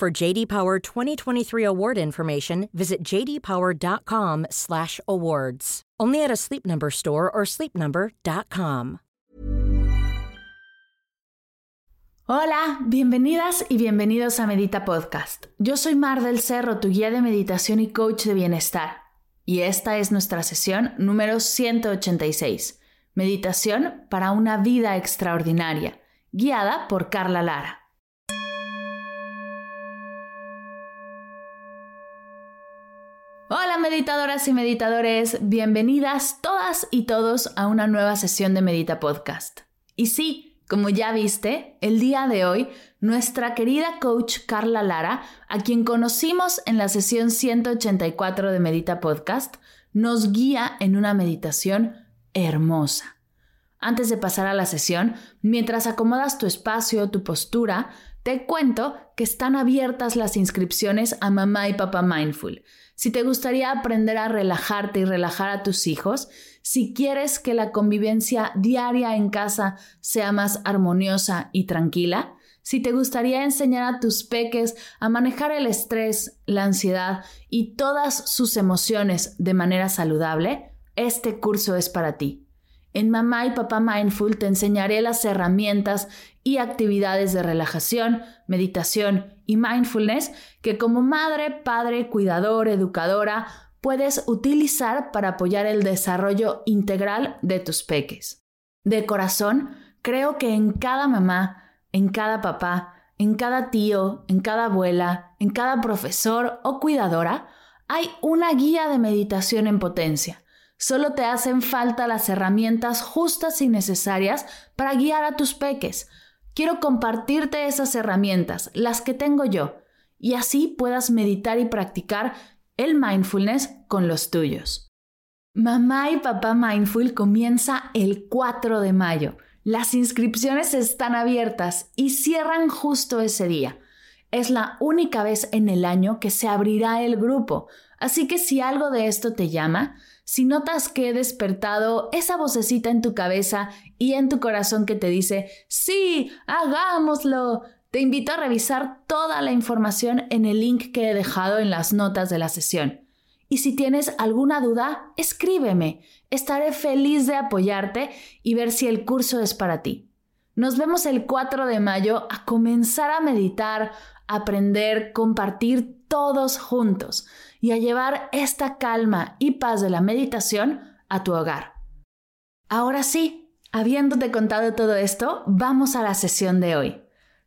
For JD Power 2023 award information, visit jdpower.com/awards. Only at a Sleep Number store or sleepnumber.com. Hola, bienvenidas y bienvenidos a Medita Podcast. Yo soy Mar del Cerro, tu guía de meditación y coach de bienestar. Y esta es nuestra sesión número 186, Meditación para una vida extraordinaria, guiada por Carla Lara. Hola meditadoras y meditadores, bienvenidas todas y todos a una nueva sesión de Medita Podcast. Y sí, como ya viste, el día de hoy, nuestra querida coach Carla Lara, a quien conocimos en la sesión 184 de Medita Podcast, nos guía en una meditación hermosa. Antes de pasar a la sesión, mientras acomodas tu espacio, tu postura, te cuento que están abiertas las inscripciones a Mamá y Papá Mindful. Si te gustaría aprender a relajarte y relajar a tus hijos, si quieres que la convivencia diaria en casa sea más armoniosa y tranquila, si te gustaría enseñar a tus peques a manejar el estrés, la ansiedad y todas sus emociones de manera saludable, este curso es para ti. En Mamá y Papá Mindful te enseñaré las herramientas y actividades de relajación, meditación y mindfulness que como madre, padre, cuidador, educadora puedes utilizar para apoyar el desarrollo integral de tus peques. De corazón, creo que en cada mamá, en cada papá, en cada tío, en cada abuela, en cada profesor o cuidadora, hay una guía de meditación en potencia Solo te hacen falta las herramientas justas y necesarias para guiar a tus peques. Quiero compartirte esas herramientas, las que tengo yo, y así puedas meditar y practicar el mindfulness con los tuyos. Mamá y papá mindful comienza el 4 de mayo. Las inscripciones están abiertas y cierran justo ese día. Es la única vez en el año que se abrirá el grupo, así que si algo de esto te llama, si notas que he despertado esa vocecita en tu cabeza y en tu corazón que te dice, sí, hagámoslo, te invito a revisar toda la información en el link que he dejado en las notas de la sesión. Y si tienes alguna duda, escríbeme. Estaré feliz de apoyarte y ver si el curso es para ti. Nos vemos el 4 de mayo a comenzar a meditar, aprender, compartir todos juntos y a llevar esta calma y paz de la meditación a tu hogar. Ahora sí, habiéndote contado todo esto, vamos a la sesión de hoy.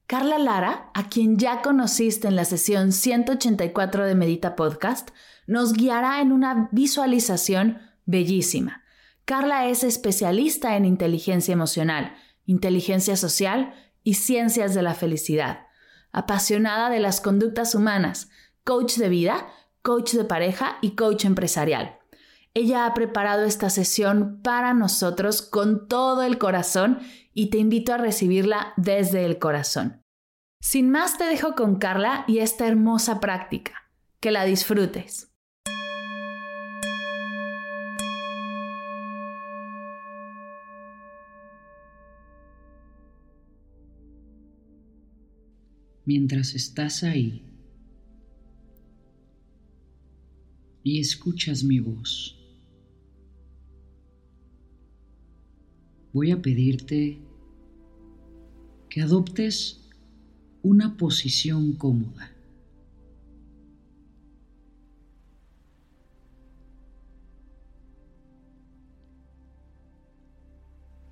Carla Lara, a quien ya conociste en la sesión 184 de Medita Podcast, nos guiará en una visualización bellísima. Carla es especialista en inteligencia emocional, inteligencia social y ciencias de la felicidad, apasionada de las conductas humanas, coach de vida coach de pareja y coach empresarial. Ella ha preparado esta sesión para nosotros con todo el corazón y te invito a recibirla desde el corazón. Sin más te dejo con Carla y esta hermosa práctica. Que la disfrutes. Mientras estás ahí, y escuchas mi voz. Voy a pedirte que adoptes una posición cómoda.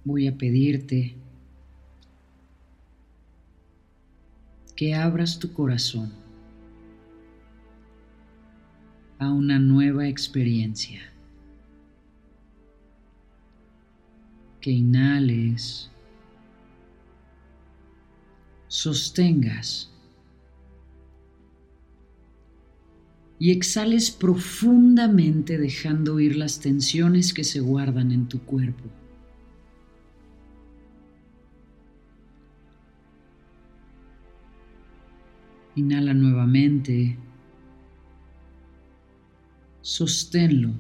Voy a pedirte que abras tu corazón a una nueva experiencia. Que inhales, sostengas y exhales profundamente dejando ir las tensiones que se guardan en tu cuerpo. Inhala nuevamente. Sosténlo.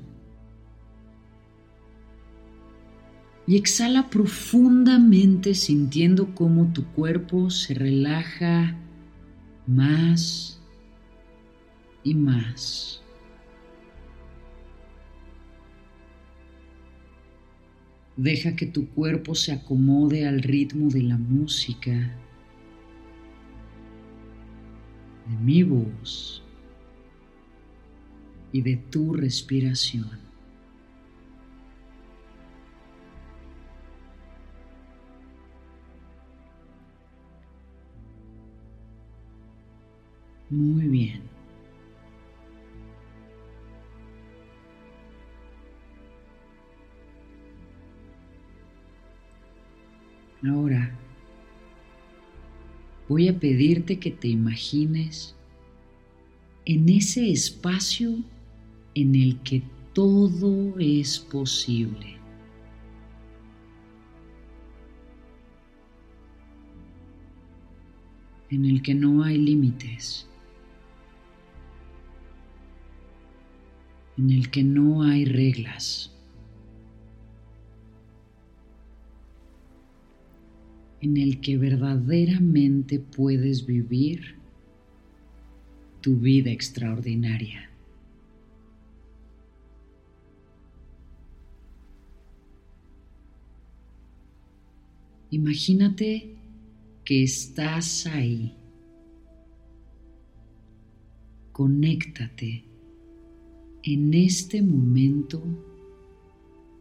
Y exhala profundamente sintiendo cómo tu cuerpo se relaja más y más. Deja que tu cuerpo se acomode al ritmo de la música, de mi voz y de tu respiración. Muy bien. Ahora voy a pedirte que te imagines en ese espacio en el que todo es posible. En el que no hay límites. En el que no hay reglas. en el que verdaderamente puedes vivir tu vida extraordinaria. Imagínate que estás ahí. Conéctate en este momento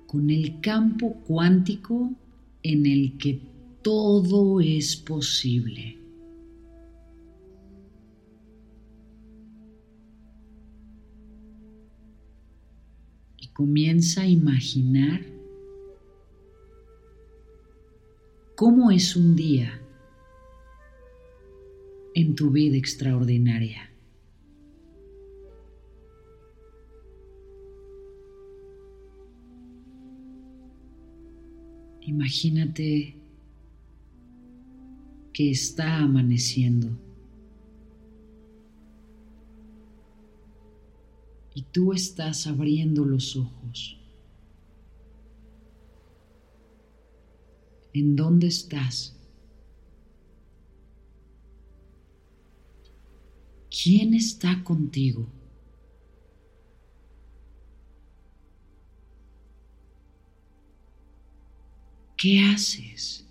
con el campo cuántico en el que todo es posible. Y comienza a imaginar cómo es un día en tu vida extraordinaria. Imagínate que está amaneciendo. Y tú estás abriendo los ojos. ¿En dónde estás? ¿Quién está contigo? ¿Qué haces?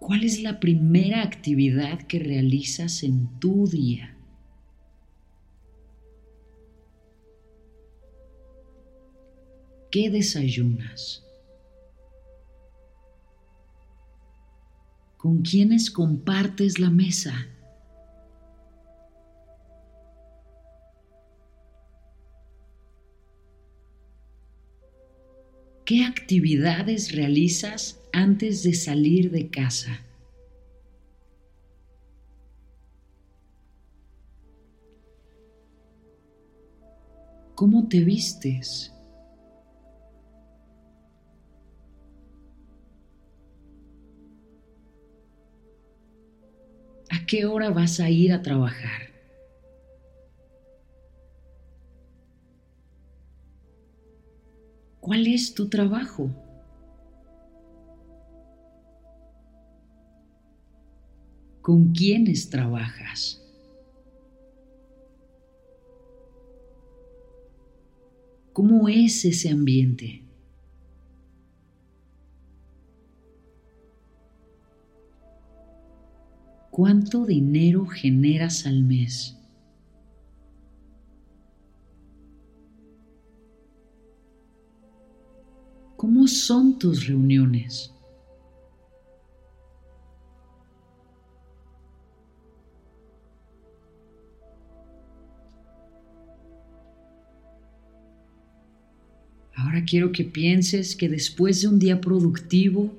¿Cuál es la primera actividad que realizas en tu día? ¿Qué desayunas? ¿Con quiénes compartes la mesa? ¿Qué actividades realizas antes de salir de casa? ¿Cómo te vistes? Qué hora vas a ir a trabajar? ¿Cuál es tu trabajo? ¿Con quiénes trabajas? ¿Cómo es ese ambiente? ¿Cuánto dinero generas al mes? ¿Cómo son tus reuniones? Ahora quiero que pienses que después de un día productivo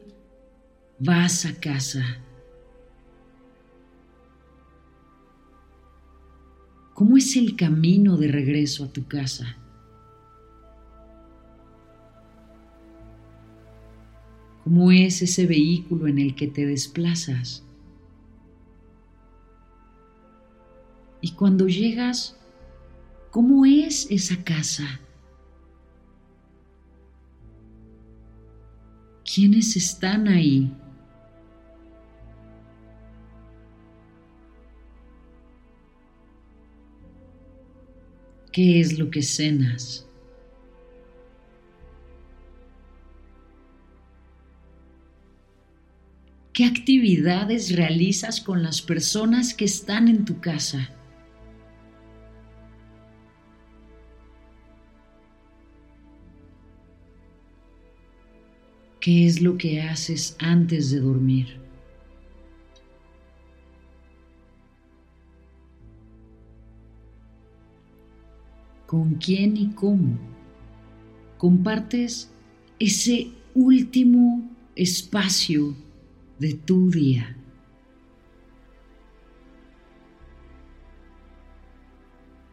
vas a casa ¿Cómo es el camino de regreso a tu casa? ¿Cómo es ese vehículo en el que te desplazas? Y cuando llegas, ¿cómo es esa casa? ¿Quiénes están ahí? ¿Qué es lo que cenas? ¿Qué actividades realizas con las personas que están en tu casa? ¿Qué es lo que haces antes de dormir? Con quién y cómo compartes ese último espacio de tu día.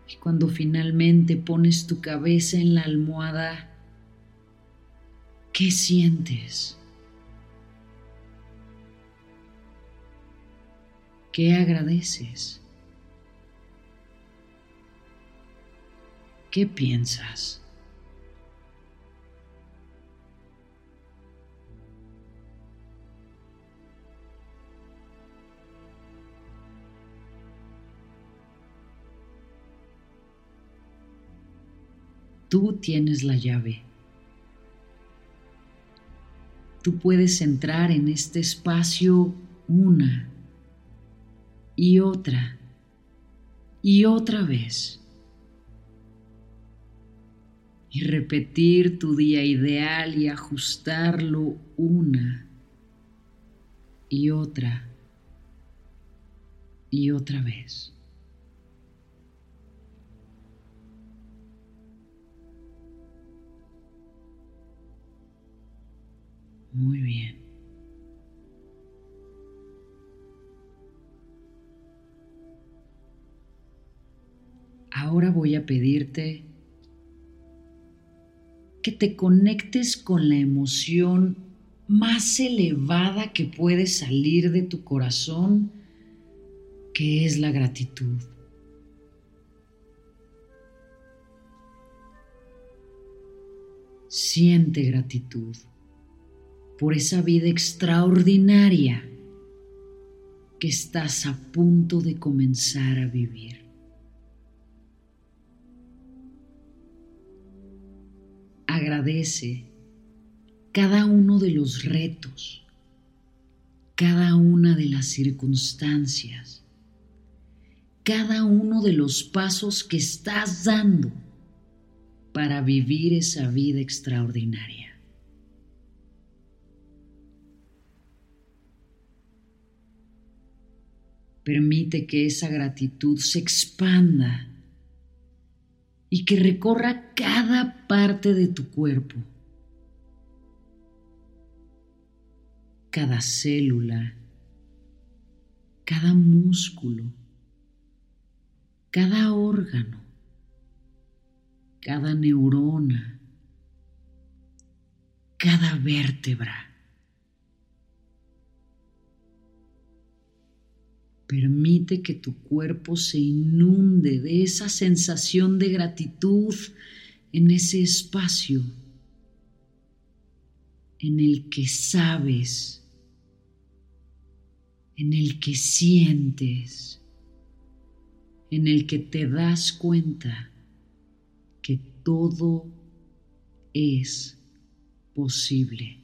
Y cuando finalmente pones tu cabeza en la almohada, ¿qué sientes? ¿Qué agradeces? ¿Qué piensas? Tú tienes la llave. Tú puedes entrar en este espacio una y otra y otra vez y repetir tu día ideal y ajustarlo una y otra y otra vez. Muy bien. Ahora voy a pedirte que te conectes con la emoción más elevada que puede salir de tu corazón, que es la gratitud. Siente gratitud por esa vida extraordinaria que estás a punto de comenzar a vivir. Agradece cada uno de los retos, cada una de las circunstancias, cada uno de los pasos que estás dando para vivir esa vida extraordinaria. Permite que esa gratitud se expanda y que recorra cada parte de tu cuerpo, cada célula, cada músculo, cada órgano, cada neurona, cada vértebra. Permite que tu cuerpo se inunde de esa sensación de gratitud en ese espacio en el que sabes, en el que sientes, en el que te das cuenta que todo es posible.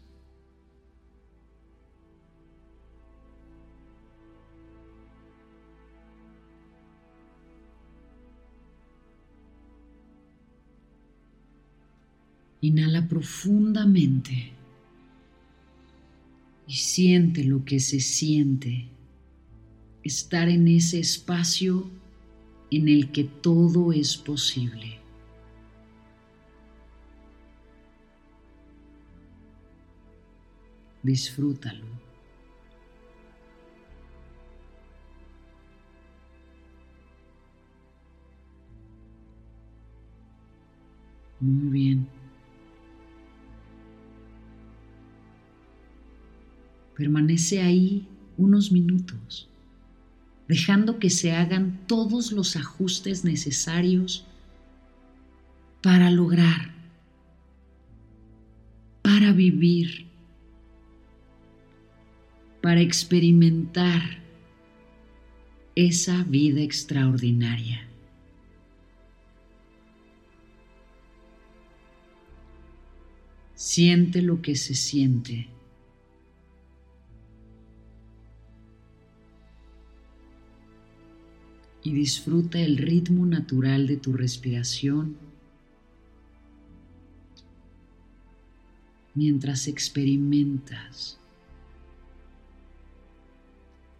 Profundamente y siente lo que se siente estar en ese espacio en el que todo es posible. Disfrútalo. Muy bien. Permanece ahí unos minutos, dejando que se hagan todos los ajustes necesarios para lograr, para vivir, para experimentar esa vida extraordinaria. Siente lo que se siente. Y disfruta el ritmo natural de tu respiración mientras experimentas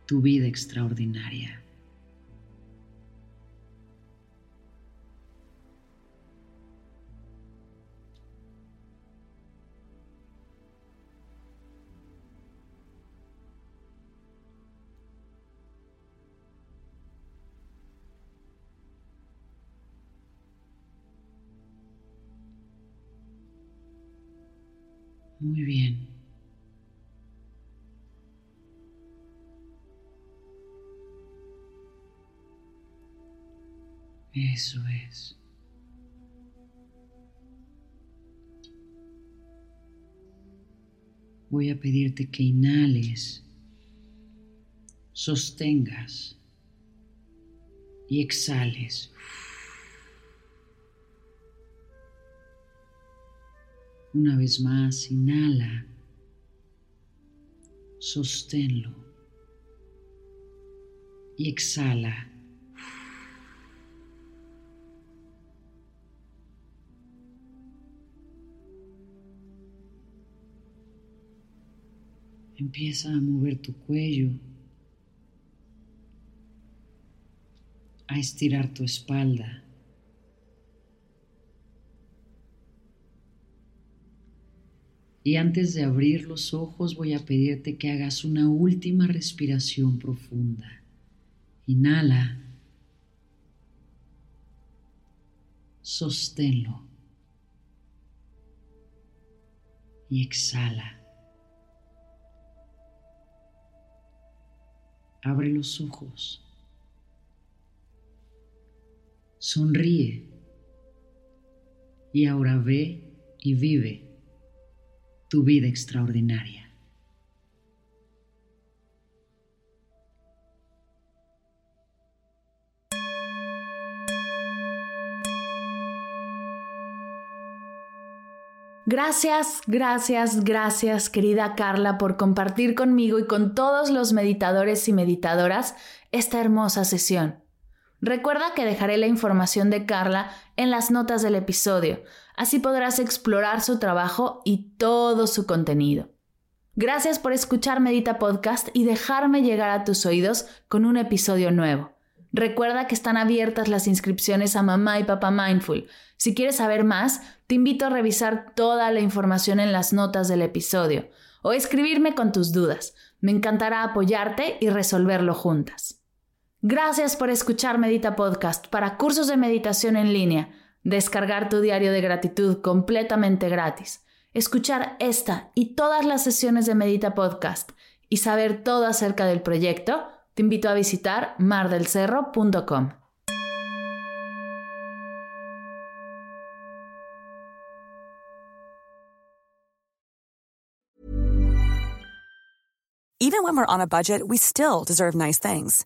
tu vida extraordinaria. Muy bien. Eso es. Voy a pedirte que inhales, sostengas y exhales. Una vez más, inhala, sosténlo y exhala. Empieza a mover tu cuello, a estirar tu espalda. Y antes de abrir los ojos voy a pedirte que hagas una última respiración profunda. Inhala. Sosténlo. Y exhala. Abre los ojos. Sonríe. Y ahora ve y vive tu vida extraordinaria. Gracias, gracias, gracias querida Carla por compartir conmigo y con todos los meditadores y meditadoras esta hermosa sesión. Recuerda que dejaré la información de Carla en las notas del episodio, así podrás explorar su trabajo y todo su contenido. Gracias por escuchar Medita Podcast y dejarme llegar a tus oídos con un episodio nuevo. Recuerda que están abiertas las inscripciones a Mamá y Papá Mindful. Si quieres saber más, te invito a revisar toda la información en las notas del episodio o escribirme con tus dudas. Me encantará apoyarte y resolverlo juntas. Gracias por escuchar Medita Podcast para cursos de meditación en línea, descargar tu diario de gratitud completamente gratis, escuchar esta y todas las sesiones de Medita Podcast y saber todo acerca del proyecto, te invito a visitar mardelcerro.com. Even when we're on a budget, we still deserve nice things.